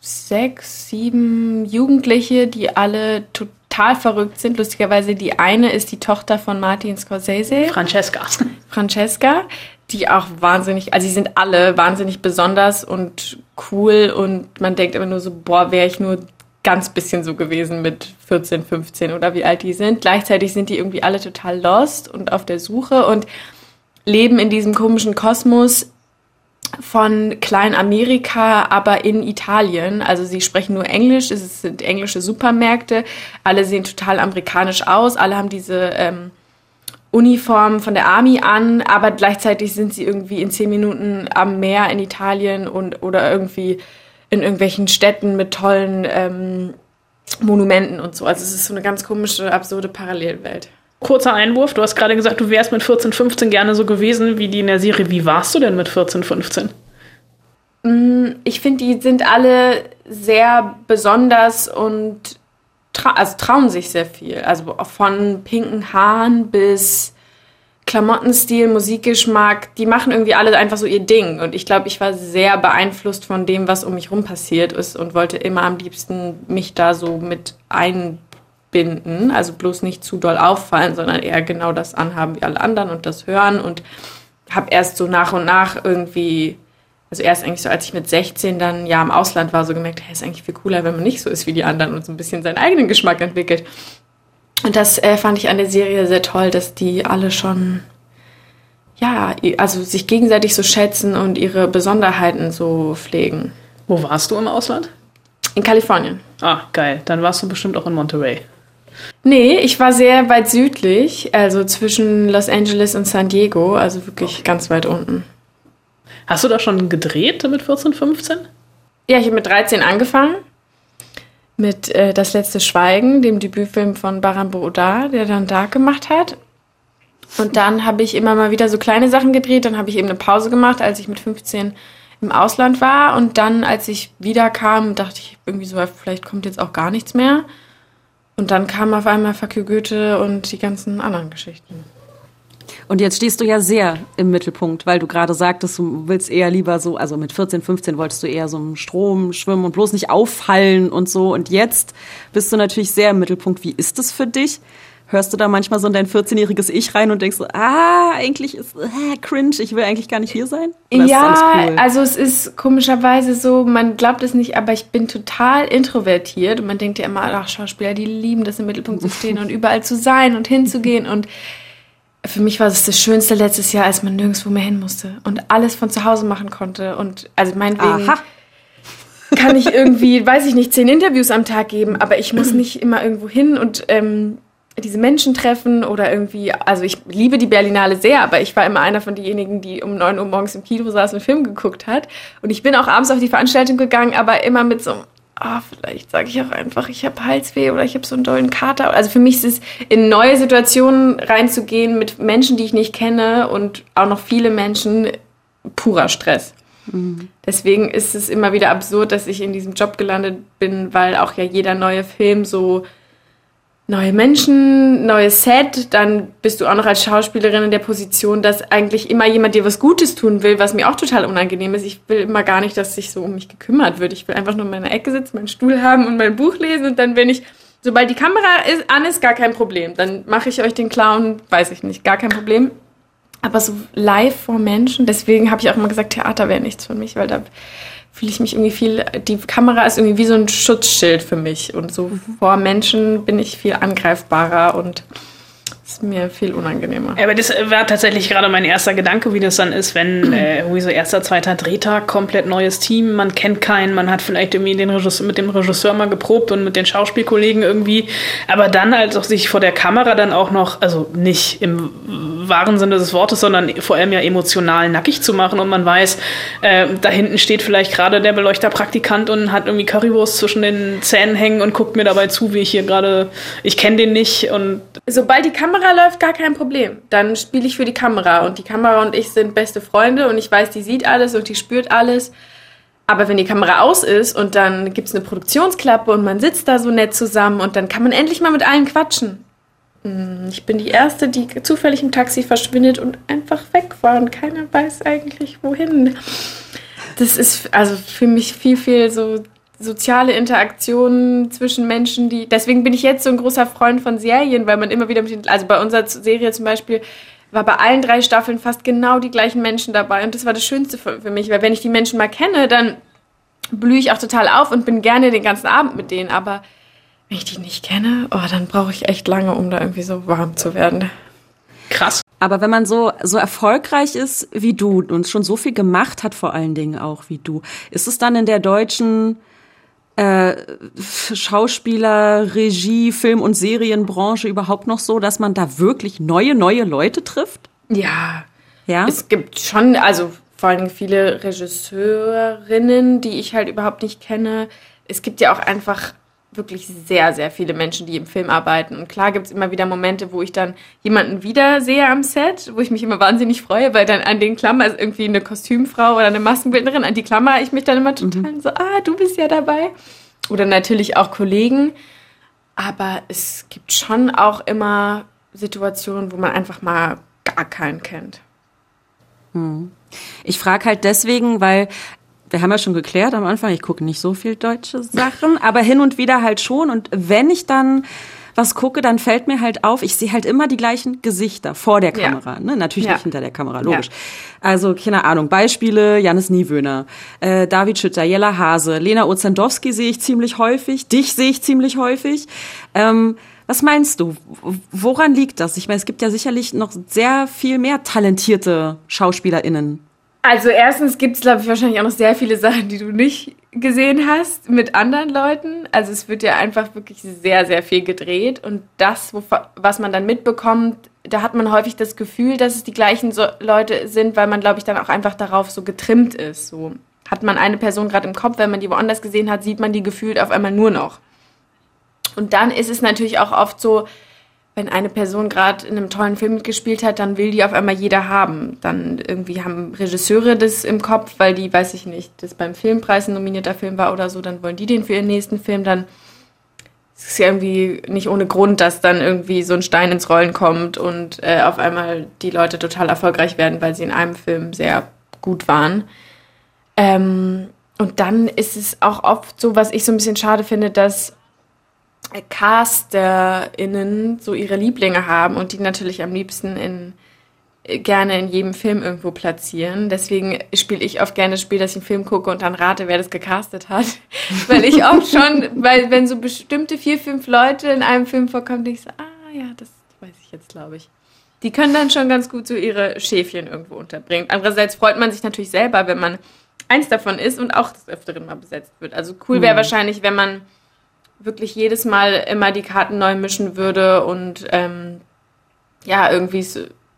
sechs, sieben Jugendliche, die alle total verrückt sind. Lustigerweise, die eine ist die Tochter von Martin Scorsese. Francesca. Francesca, die auch wahnsinnig, also sie sind alle wahnsinnig besonders und cool und man denkt immer nur so, boah, wäre ich nur ganz bisschen so gewesen mit 14, 15 oder wie alt die sind. Gleichzeitig sind die irgendwie alle total lost und auf der Suche und leben in diesem komischen Kosmos von Kleinamerika, aber in Italien. Also sie sprechen nur Englisch, es sind englische Supermärkte, alle sehen total amerikanisch aus, alle haben diese ähm, Uniform von der Army an, aber gleichzeitig sind sie irgendwie in zehn Minuten am Meer in Italien und oder irgendwie in irgendwelchen Städten mit tollen ähm, Monumenten und so. Also es ist so eine ganz komische, absurde Parallelwelt. Kurzer Einwurf, du hast gerade gesagt, du wärst mit 14, 15 gerne so gewesen wie die in der Serie. Wie warst du denn mit 14, 15? Ich finde, die sind alle sehr besonders und tra also trauen sich sehr viel. Also von pinken Haaren bis Klamottenstil, Musikgeschmack, die machen irgendwie alle einfach so ihr Ding. Und ich glaube, ich war sehr beeinflusst von dem, was um mich rum passiert ist und wollte immer am liebsten mich da so mit einbinden. Also bloß nicht zu doll auffallen, sondern eher genau das anhaben wie alle anderen und das hören. Und habe erst so nach und nach irgendwie, also erst eigentlich so, als ich mit 16 dann ja im Ausland war, so gemerkt, hey, ist eigentlich viel cooler, wenn man nicht so ist wie die anderen und so ein bisschen seinen eigenen Geschmack entwickelt. Und das äh, fand ich an der Serie sehr toll, dass die alle schon, ja, also sich gegenseitig so schätzen und ihre Besonderheiten so pflegen. Wo warst du im Ausland? In Kalifornien. Ah, geil. Dann warst du bestimmt auch in Monterey. Nee, ich war sehr weit südlich, also zwischen Los Angeles und San Diego, also wirklich ganz weit unten. Hast du da schon gedreht mit 14, 15? Ja, ich habe mit 13 angefangen. Mit äh, Das letzte Schweigen, dem Debütfilm von Baran Brodar, der dann Dark gemacht hat. Und dann habe ich immer mal wieder so kleine Sachen gedreht. Dann habe ich eben eine Pause gemacht, als ich mit 15 im Ausland war. Und dann, als ich wiederkam, dachte ich irgendwie so, vielleicht kommt jetzt auch gar nichts mehr. Und dann kam auf einmal Fakir Goethe und die ganzen anderen Geschichten. Und jetzt stehst du ja sehr im Mittelpunkt, weil du gerade sagtest, du willst eher lieber so, also mit 14, 15 wolltest du eher so im Strom schwimmen und bloß nicht auffallen und so. Und jetzt bist du natürlich sehr im Mittelpunkt. Wie ist es für dich? Hörst du da manchmal so in dein 14-jähriges Ich rein und denkst so, ah, eigentlich ist äh, cringe, ich will eigentlich gar nicht hier sein? Oder ja, cool? also es ist komischerweise so, man glaubt es nicht, aber ich bin total introvertiert und man denkt ja immer, ach, Schauspieler, die lieben das im Mittelpunkt zu stehen und überall zu sein und hinzugehen und für mich war es das Schönste letztes Jahr, als man nirgendwo mehr hin musste und alles von zu Hause machen konnte und also meinetwegen Aha. kann ich irgendwie, weiß ich nicht, zehn Interviews am Tag geben, aber ich muss nicht immer irgendwo hin und ähm, diese Menschen treffen oder irgendwie, also ich liebe die Berlinale sehr, aber ich war immer einer von denjenigen, die um 9 Uhr morgens im Kino saß und einen Film geguckt hat. Und ich bin auch abends auf die Veranstaltung gegangen, aber immer mit so, ah, vielleicht sage ich auch einfach, ich habe Halsweh oder ich habe so einen dollen Kater. Also für mich ist es, in neue Situationen reinzugehen mit Menschen, die ich nicht kenne und auch noch viele Menschen, purer Stress. Mhm. Deswegen ist es immer wieder absurd, dass ich in diesem Job gelandet bin, weil auch ja jeder neue Film so neue Menschen, neues Set, dann bist du auch noch als Schauspielerin in der Position, dass eigentlich immer jemand dir was Gutes tun will, was mir auch total unangenehm ist. Ich will immer gar nicht, dass sich so um mich gekümmert wird. Ich will einfach nur in meiner Ecke sitzen, meinen Stuhl haben und mein Buch lesen und dann bin ich, sobald die Kamera ist, an ist, gar kein Problem. Dann mache ich euch den Clown, weiß ich nicht, gar kein Problem. Aber so live vor Menschen, deswegen habe ich auch immer gesagt, Theater wäre nichts für mich, weil da fühle ich mich irgendwie viel, die Kamera ist irgendwie wie so ein Schutzschild für mich und so vor Menschen bin ich viel angreifbarer und ist mir viel unangenehmer. Ja, aber das war tatsächlich gerade mein erster Gedanke, wie das dann ist, wenn äh, so erster, zweiter Drehtag, komplett neues Team, man kennt keinen, man hat vielleicht irgendwie den Regisseur, mit dem Regisseur mal geprobt und mit den Schauspielkollegen irgendwie, aber dann halt auch sich vor der Kamera dann auch noch, also nicht im wahren Sinne des Wortes, sondern vor allem ja emotional nackig zu machen und man weiß, äh, da hinten steht vielleicht gerade der Beleuchterpraktikant und hat irgendwie Currywurst zwischen den Zähnen hängen und guckt mir dabei zu, wie ich hier gerade, ich kenne den nicht und sobald die Kamera läuft, gar kein Problem. Dann spiele ich für die Kamera und die Kamera und ich sind beste Freunde und ich weiß, die sieht alles und die spürt alles. Aber wenn die Kamera aus ist und dann gibt es eine Produktionsklappe und man sitzt da so nett zusammen und dann kann man endlich mal mit allen quatschen. Hm, ich bin die Erste, die zufällig im Taxi verschwindet und einfach weg war und keiner weiß eigentlich wohin. Das ist also für mich viel, viel so soziale Interaktionen zwischen Menschen, die. Deswegen bin ich jetzt so ein großer Freund von Serien, weil man immer wieder mit den. Also bei unserer Serie zum Beispiel war bei allen drei Staffeln fast genau die gleichen Menschen dabei und das war das Schönste für, für mich, weil wenn ich die Menschen mal kenne, dann blühe ich auch total auf und bin gerne den ganzen Abend mit denen, aber wenn ich die nicht kenne, oh, dann brauche ich echt lange, um da irgendwie so warm zu werden. Krass. Aber wenn man so, so erfolgreich ist wie du und schon so viel gemacht hat, vor allen Dingen auch wie du, ist es dann in der deutschen äh, Schauspieler, Regie, Film- und Serienbranche überhaupt noch so, dass man da wirklich neue, neue Leute trifft? Ja. Ja. Es gibt schon, also vor allem viele Regisseurinnen, die ich halt überhaupt nicht kenne. Es gibt ja auch einfach wirklich sehr, sehr viele Menschen, die im Film arbeiten. Und klar gibt es immer wieder Momente, wo ich dann jemanden wiedersehe am Set, wo ich mich immer wahnsinnig freue, weil dann an den Klammer ist irgendwie eine Kostümfrau oder eine Maskenbildnerin, an die Klammer ich mich dann immer total mhm. so, ah, du bist ja dabei. Oder natürlich auch Kollegen. Aber es gibt schon auch immer Situationen, wo man einfach mal gar keinen kennt. Hm. Ich frage halt deswegen, weil wir haben ja schon geklärt am Anfang, ich gucke nicht so viel deutsche Sachen, aber hin und wieder halt schon. Und wenn ich dann was gucke, dann fällt mir halt auf, ich sehe halt immer die gleichen Gesichter vor der Kamera. Ja. Ne? Natürlich ja. nicht hinter der Kamera, logisch. Ja. Also, keine Ahnung, Beispiele, Janis Niewöhner, äh, David Schütter, Jella Hase, Lena Ozendowski sehe ich ziemlich häufig, dich sehe ich ziemlich häufig. Ähm, was meinst du? Woran liegt das? Ich meine, es gibt ja sicherlich noch sehr viel mehr talentierte SchauspielerInnen. Also erstens gibt es, glaube ich, wahrscheinlich auch noch sehr viele Sachen, die du nicht gesehen hast mit anderen Leuten. Also es wird ja einfach wirklich sehr, sehr viel gedreht. Und das, was man dann mitbekommt, da hat man häufig das Gefühl, dass es die gleichen so Leute sind, weil man, glaube ich, dann auch einfach darauf so getrimmt ist. So hat man eine Person gerade im Kopf, wenn man die woanders gesehen hat, sieht man die gefühlt auf einmal nur noch. Und dann ist es natürlich auch oft so, wenn eine Person gerade in einem tollen Film mitgespielt hat, dann will die auf einmal jeder haben. Dann irgendwie haben Regisseure das im Kopf, weil die, weiß ich nicht, das beim Filmpreis ein nominierter Film war oder so, dann wollen die den für ihren nächsten Film. Dann ist es ja irgendwie nicht ohne Grund, dass dann irgendwie so ein Stein ins Rollen kommt und äh, auf einmal die Leute total erfolgreich werden, weil sie in einem Film sehr gut waren. Ähm, und dann ist es auch oft so, was ich so ein bisschen schade finde, dass CasterInnen so ihre Lieblinge haben und die natürlich am liebsten in gerne in jedem Film irgendwo platzieren. Deswegen spiele ich oft gerne das Spiel, dass ich einen Film gucke und dann rate, wer das gecastet hat. weil ich oft schon, weil wenn so bestimmte vier, fünf Leute in einem Film vorkommen, denke ich so, ah ja, das weiß ich jetzt, glaube ich. Die können dann schon ganz gut so ihre Schäfchen irgendwo unterbringen. Andererseits freut man sich natürlich selber, wenn man eins davon ist und auch des Öfteren mal besetzt wird. Also cool wäre wahrscheinlich, wenn man wirklich jedes Mal immer die Karten neu mischen würde und ähm, ja, irgendwie,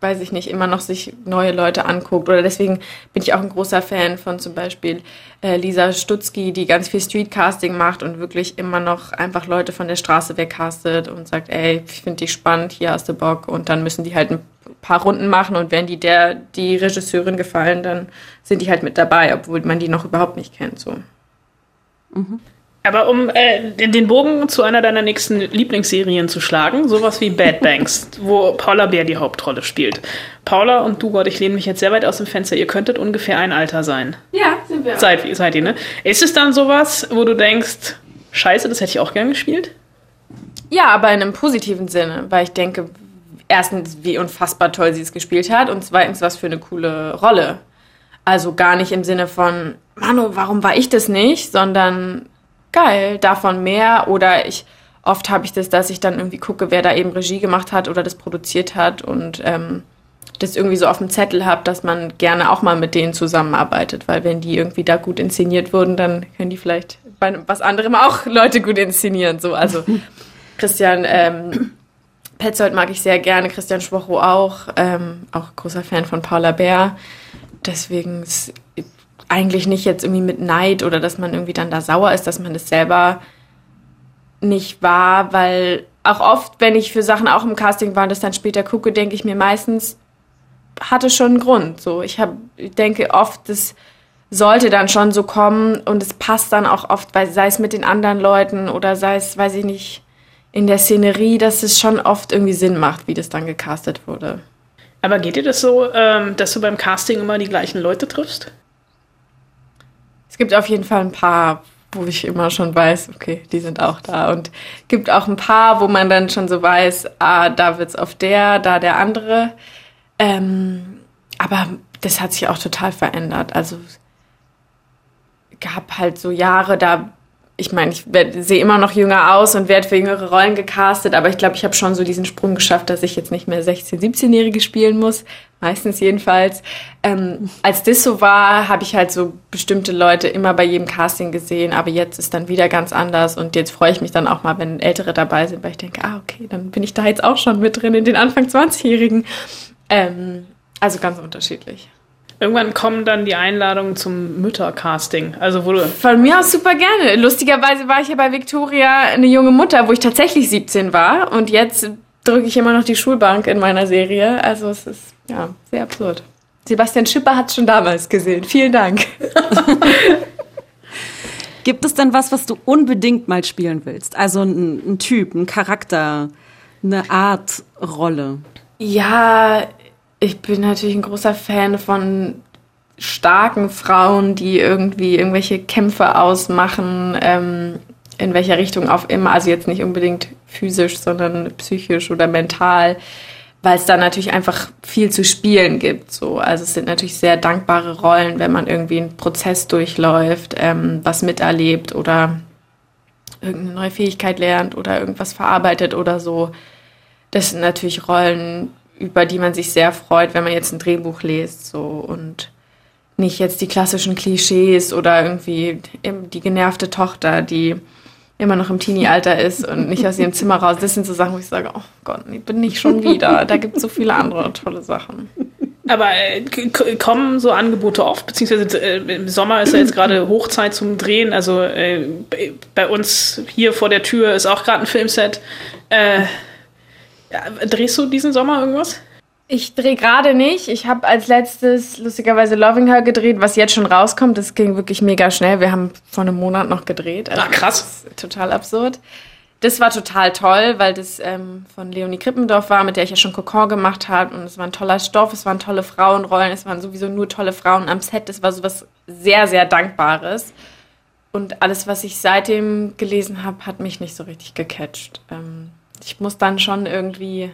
weiß ich nicht, immer noch sich neue Leute anguckt. Oder deswegen bin ich auch ein großer Fan von zum Beispiel äh, Lisa Stutzki, die ganz viel Streetcasting macht und wirklich immer noch einfach Leute von der Straße wegcastet und sagt, ey, ich finde dich spannend, hier hast du Bock. Und dann müssen die halt ein paar Runden machen und wenn die der, die Regisseurin gefallen, dann sind die halt mit dabei, obwohl man die noch überhaupt nicht kennt. So. Aber um äh, den Bogen zu einer deiner nächsten Lieblingsserien zu schlagen, sowas wie Bad Banks, wo Paula Bär die Hauptrolle spielt. Paula und du, Gott, ich lehne mich jetzt sehr weit aus dem Fenster, ihr könntet ungefähr ein Alter sein. Ja, sind wir. Seid, seid ihr, ne? Ist es dann sowas, wo du denkst, scheiße, das hätte ich auch gern gespielt? Ja, aber in einem positiven Sinne, weil ich denke, erstens, wie unfassbar toll sie es gespielt hat und zweitens, was für eine coole Rolle. Also gar nicht im Sinne von, Manu, warum war ich das nicht, sondern geil, davon mehr oder ich, oft habe ich das, dass ich dann irgendwie gucke, wer da eben Regie gemacht hat oder das produziert hat und ähm, das irgendwie so auf dem Zettel habe, dass man gerne auch mal mit denen zusammenarbeitet, weil wenn die irgendwie da gut inszeniert wurden, dann können die vielleicht bei was anderem auch Leute gut inszenieren. So, also Christian ähm, Petzold mag ich sehr gerne, Christian Schwocho auch, ähm, auch großer Fan von Paula Bär. Deswegen ist eigentlich nicht jetzt irgendwie mit Neid oder dass man irgendwie dann da sauer ist, dass man das selber nicht war, weil auch oft, wenn ich für Sachen auch im Casting war und das dann später gucke, denke ich mir meistens, hatte schon einen Grund. So, ich habe, ich denke oft, das sollte dann schon so kommen und es passt dann auch oft, weil, sei es mit den anderen Leuten oder sei es, weiß ich nicht, in der Szenerie, dass es schon oft irgendwie Sinn macht, wie das dann gecastet wurde. Aber geht dir das so, ähm, dass du beim Casting immer die gleichen Leute triffst? Es gibt auf jeden Fall ein paar, wo ich immer schon weiß, okay, die sind auch da. Und gibt auch ein paar, wo man dann schon so weiß, ah, da wird's auf der, da der andere. Ähm, aber das hat sich auch total verändert. Also es gab halt so Jahre, da, ich meine, ich sehe immer noch jünger aus und werde für jüngere Rollen gecastet, aber ich glaube, ich habe schon so diesen Sprung geschafft, dass ich jetzt nicht mehr 16-, 17-Jährige spielen muss. Meistens jedenfalls. Ähm, als das so war, habe ich halt so bestimmte Leute immer bei jedem Casting gesehen, aber jetzt ist dann wieder ganz anders und jetzt freue ich mich dann auch mal, wenn Ältere dabei sind, weil ich denke, ah, okay, dann bin ich da jetzt auch schon mit drin in den Anfang 20-Jährigen. Ähm, also ganz unterschiedlich. Irgendwann kommen dann die Einladungen zum Müttercasting. Also wo du. Von mir aus super gerne. Lustigerweise war ich ja bei Victoria eine junge Mutter, wo ich tatsächlich 17 war und jetzt drücke ich immer noch die Schulbank in meiner Serie. Also es ist ja sehr absurd. Sebastian Schipper hat es schon damals gesehen. Vielen Dank. Gibt es denn was, was du unbedingt mal spielen willst? Also ein, ein Typ, ein Charakter, eine Art Rolle. Ja, ich bin natürlich ein großer Fan von starken Frauen, die irgendwie irgendwelche Kämpfe ausmachen, ähm, in welcher Richtung auch immer. Also jetzt nicht unbedingt physisch, sondern psychisch oder mental, weil es da natürlich einfach viel zu spielen gibt. So. Also es sind natürlich sehr dankbare Rollen, wenn man irgendwie einen Prozess durchläuft, ähm, was miterlebt oder irgendeine neue Fähigkeit lernt oder irgendwas verarbeitet oder so. Das sind natürlich Rollen, über die man sich sehr freut, wenn man jetzt ein Drehbuch liest, so und nicht jetzt die klassischen Klischees oder irgendwie die genervte Tochter, die immer noch im Teenie-Alter ist und nicht aus ihrem Zimmer raus. Das sind so Sachen, wo ich sage, oh Gott, ich bin nicht schon wieder. Da gibt es so viele andere tolle Sachen. Aber äh, kommen so Angebote oft, beziehungsweise äh, im Sommer ist ja jetzt gerade Hochzeit zum Drehen. Also äh, bei- uns hier vor der Tür ist auch gerade ein Filmset. Äh, drehst du diesen Sommer irgendwas? Ich drehe gerade nicht. Ich habe als letztes lustigerweise Loving Her gedreht, was jetzt schon rauskommt. Das ging wirklich mega schnell. Wir haben vor einem Monat noch gedreht. Also Ah, krass. Total absurd. Das war total toll, weil das ähm, von Leonie Krippendorf war, mit der ich ja schon Kokon gemacht habe. Und es war ein toller Stoff, es waren tolle Frauenrollen, es waren sowieso nur tolle Frauen am Set. Das war sowas sehr, sehr Dankbares. Und alles, was ich seitdem gelesen habe, hat mich nicht so richtig gecatcht. Ähm, ich muss dann schon irgendwie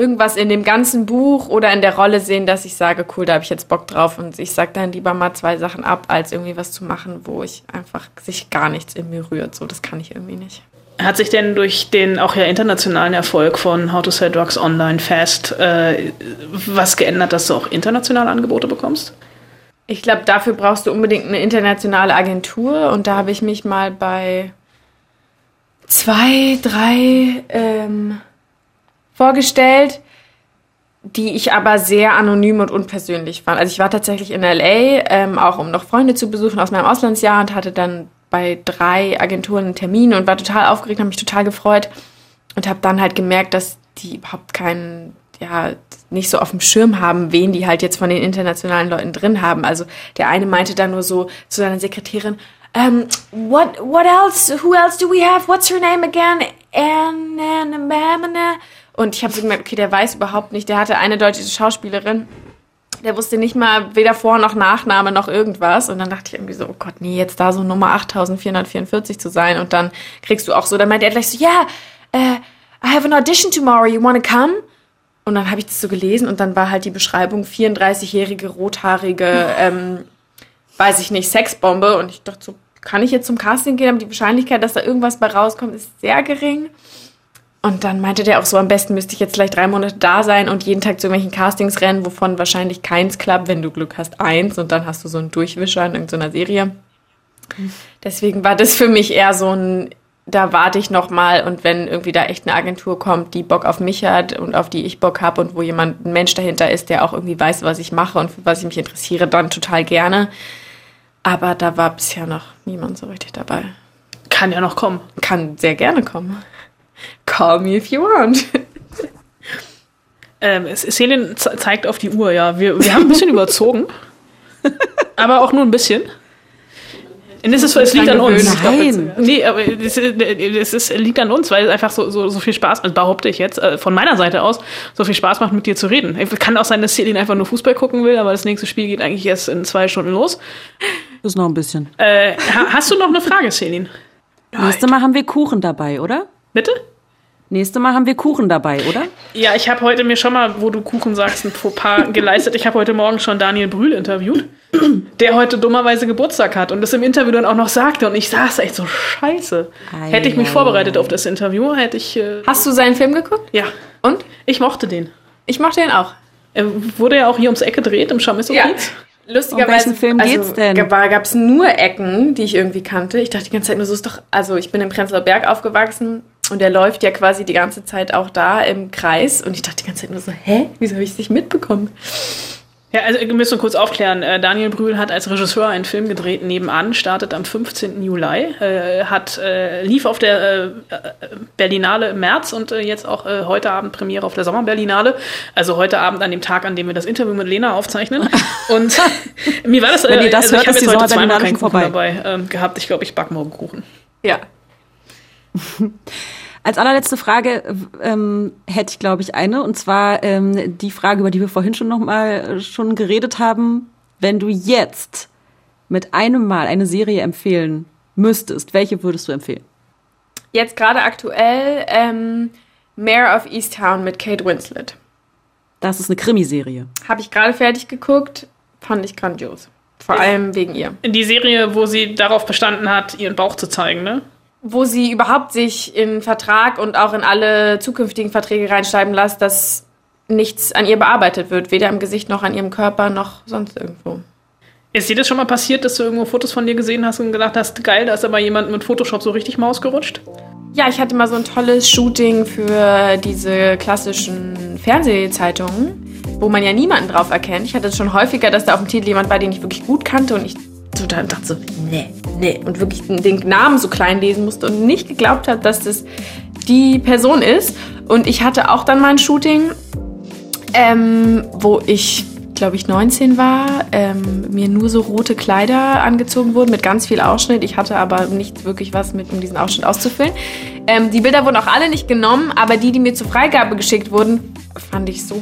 irgendwas in dem ganzen Buch oder in der Rolle sehen, dass ich sage, cool, da habe ich jetzt Bock drauf und ich sage dann lieber mal zwei Sachen ab, als irgendwie was zu machen, wo ich einfach sich gar nichts in mir rührt. So, das kann ich irgendwie nicht. Hat sich denn durch den auch ja internationalen Erfolg von How to Sell Drugs Online Fast äh, was geändert, dass du auch internationale Angebote bekommst? Ich glaube, dafür brauchst du unbedingt eine internationale Agentur und da habe ich mich mal bei zwei, drei ähm, vorgestellt, die ich aber sehr anonym und unpersönlich fand. Also ich war tatsächlich in LA, ähm, auch um noch Freunde zu besuchen aus meinem Auslandsjahr und hatte dann bei drei Agenturen einen Termin und war total aufgeregt, habe mich total gefreut und habe dann halt gemerkt, dass die überhaupt keinen, ja, nicht so auf dem Schirm haben, wen die halt jetzt von den internationalen Leuten drin haben. Also der eine meinte dann nur so zu seiner Sekretärin, um, what what else? Who else do we have? What's her name again? Anna, Anna, und ich habe so gemerkt, okay, der weiß überhaupt nicht. Der hatte eine deutsche Schauspielerin. Der wusste nicht mal weder Vor- noch Nachname noch irgendwas. Und dann dachte ich irgendwie so, oh Gott, nee, jetzt da so Nummer 8444 zu sein. Und dann kriegst du auch so, dann meint er gleich so, ja, yeah, uh, I have an audition tomorrow, you wanna come? Und dann habe ich das so gelesen und dann war halt die Beschreibung 34-jährige, rothaarige, ähm, weiß ich nicht, Sexbombe. Und ich dachte so, kann ich jetzt zum Casting gehen? Aber die Wahrscheinlichkeit, dass da irgendwas bei rauskommt, ist sehr gering. Und dann meinte der auch so, am besten müsste ich jetzt vielleicht drei Monate da sein und jeden Tag zu irgendwelchen Castings rennen, wovon wahrscheinlich keins klappt, wenn du Glück hast, eins und dann hast du so einen Durchwischer in irgendeiner Serie. Deswegen war das für mich eher so ein, da warte ich noch mal und wenn irgendwie da echt eine Agentur kommt, die Bock auf mich hat und auf die ich Bock habe und wo jemand, ein Mensch dahinter ist, der auch irgendwie weiß, was ich mache und für was ich mich interessiere, dann total gerne. Aber da war bisher noch niemand so richtig dabei. Kann ja noch kommen. Kann sehr gerne kommen. Call me if you want. Ähm, Selin zeigt auf die Uhr, ja. Wir, wir haben ein bisschen überzogen. aber auch nur ein bisschen. Und es, ist, es liegt an uns. Nein. Nee, aber es, es ist, liegt an uns, weil es einfach so, so, so viel Spaß, also behaupte ich jetzt, äh, von meiner Seite aus, so viel Spaß macht, mit dir zu reden. Kann auch sein, dass Celine einfach nur Fußball gucken will, aber das nächste Spiel geht eigentlich erst in zwei Stunden los. Das ist noch ein bisschen. Äh, hast du noch eine Frage, Celine? Nächstes Mal haben wir Kuchen dabei, oder? Bitte? Nächstes Mal haben wir Kuchen dabei, oder? Ja, ich habe heute mir schon mal, wo du Kuchen sagst, ein Fauxpas geleistet. Ich habe heute Morgen schon Daniel Brühl interviewt, der heute dummerweise Geburtstag hat und das im Interview dann auch noch sagte. Und ich saß echt so scheiße. Ei, hätte ich mich ei, vorbereitet auf das Interview, hätte ich. Äh, Hast du seinen Film geguckt? ja, Und? ich mochte den. Ich mochte den auch. Er wurde ja auch hier ums Eck gedreht im Chamisso Ja. Kiez. Lustigerweise. Um Film geht's denn? Gab es nur Ecken, die ich irgendwie kannte. Ich dachte die ganze Zeit nur so ist doch. Also ich bin im Prenzlauer Berg aufgewachsen und der läuft ja quasi die ganze Zeit auch da im Kreis. Und ich dachte die ganze Zeit nur so, hä? Wieso habe ich es nicht mitbekommen? Ja, also wir müssen kurz aufklären. Äh, Daniel Brühl hat als Regisseur einen Film gedreht nebenan, startet am 15. Juli, äh, hat äh, lief auf der äh, äh, Berlinale im März und äh, jetzt auch äh, heute Abend Premiere auf der Sommerberlinale. Also heute Abend an dem Tag, an dem wir das Interview mit Lena aufzeichnen. Und mir war das, Wenn ihr das also hört, ich habe jetzt die heute zweimal keinen Kuchen vorbei. dabei ähm, gehabt. Ich glaube, ich back morgen Kuchen. Ja. Als allerletzte Frage ähm, hätte ich, glaube ich, eine. Und zwar ähm, die Frage, über die wir vorhin schon noch mal äh, schon geredet haben. Wenn du jetzt mit einem Mal eine Serie empfehlen müsstest, welche würdest du empfehlen? Jetzt gerade aktuell ähm, Mayor of Easttown mit Kate Winslet. Das ist eine Krimiserie. Habe ich gerade fertig geguckt. Fand ich grandios. Vor allem wegen ihr. In die Serie, wo sie darauf bestanden hat, ihren Bauch zu zeigen, ne? Wo sie überhaupt sich in Vertrag und auch in alle zukünftigen Verträge reinschreiben lässt, dass nichts an ihr bearbeitet wird, weder im Gesicht noch an ihrem Körper noch sonst irgendwo. Ist dir das schon mal passiert, dass du irgendwo Fotos von dir gesehen hast und gedacht hast, geil, da ist aber jemand mit Photoshop so richtig Maus gerutscht? Ja, ich hatte mal so ein tolles Shooting für diese klassischen Fernsehzeitungen, wo man ja niemanden drauf erkennt. Ich hatte es schon häufiger, dass da auf dem Titel jemand war, den ich wirklich gut kannte und ich total dachte so, nee, nee. Und wirklich den Namen so klein lesen musste und nicht geglaubt hat, dass das die Person ist. Und ich hatte auch dann mal ein Shooting, ähm, wo ich, glaube ich, 19 war, ähm, mir nur so rote Kleider angezogen wurden mit ganz viel Ausschnitt. Ich hatte aber nicht wirklich was mit, um diesen Ausschnitt auszufüllen. Ähm, die Bilder wurden auch alle nicht genommen, aber die, die mir zur Freigabe geschickt wurden, fand ich so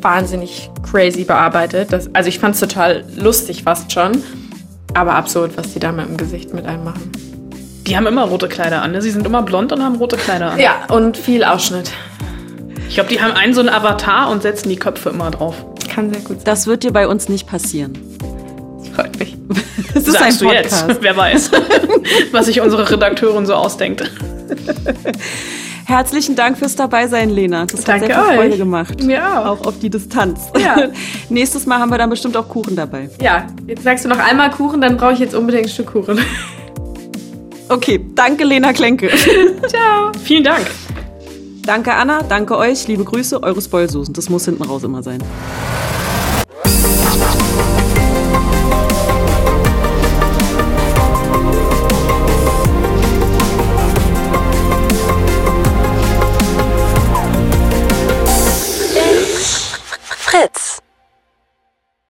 wahnsinnig crazy bearbeitet. Das, also ich fand es total lustig fast schon. Aber absurd, was die da mit dem Gesicht mit einem machen. Die haben immer rote Kleider an, ne? Sie sind immer blond und haben rote Kleider an. Ja, und viel Ausschnitt. Ich glaube, die haben einen so einen Avatar und setzen die Köpfe immer drauf. Kann sehr gut sein. Das wird dir bei uns nicht passieren. freut mich. Es ist Sagst ein du jetzt? Podcast. Wer weiß, was sich unsere Redakteurin so ausdenkt. Herzlichen Dank fürs Dabeisein, Lena. Das Danke hat sehr viel euch. Freude gemacht. Mir auch. Auch auf die Distanz. Ja. Nächstes Mal haben wir dann bestimmt auch Kuchen dabei. Ja, jetzt sagst du noch einmal Kuchen, dann brauche ich jetzt unbedingt ein Stück Kuchen. Okay, danke Lena Klenke. Ciao. Vielen Dank. danke Anna, danke euch, liebe Grüße, eure Spoilsusen. Das muss hinten raus immer sein.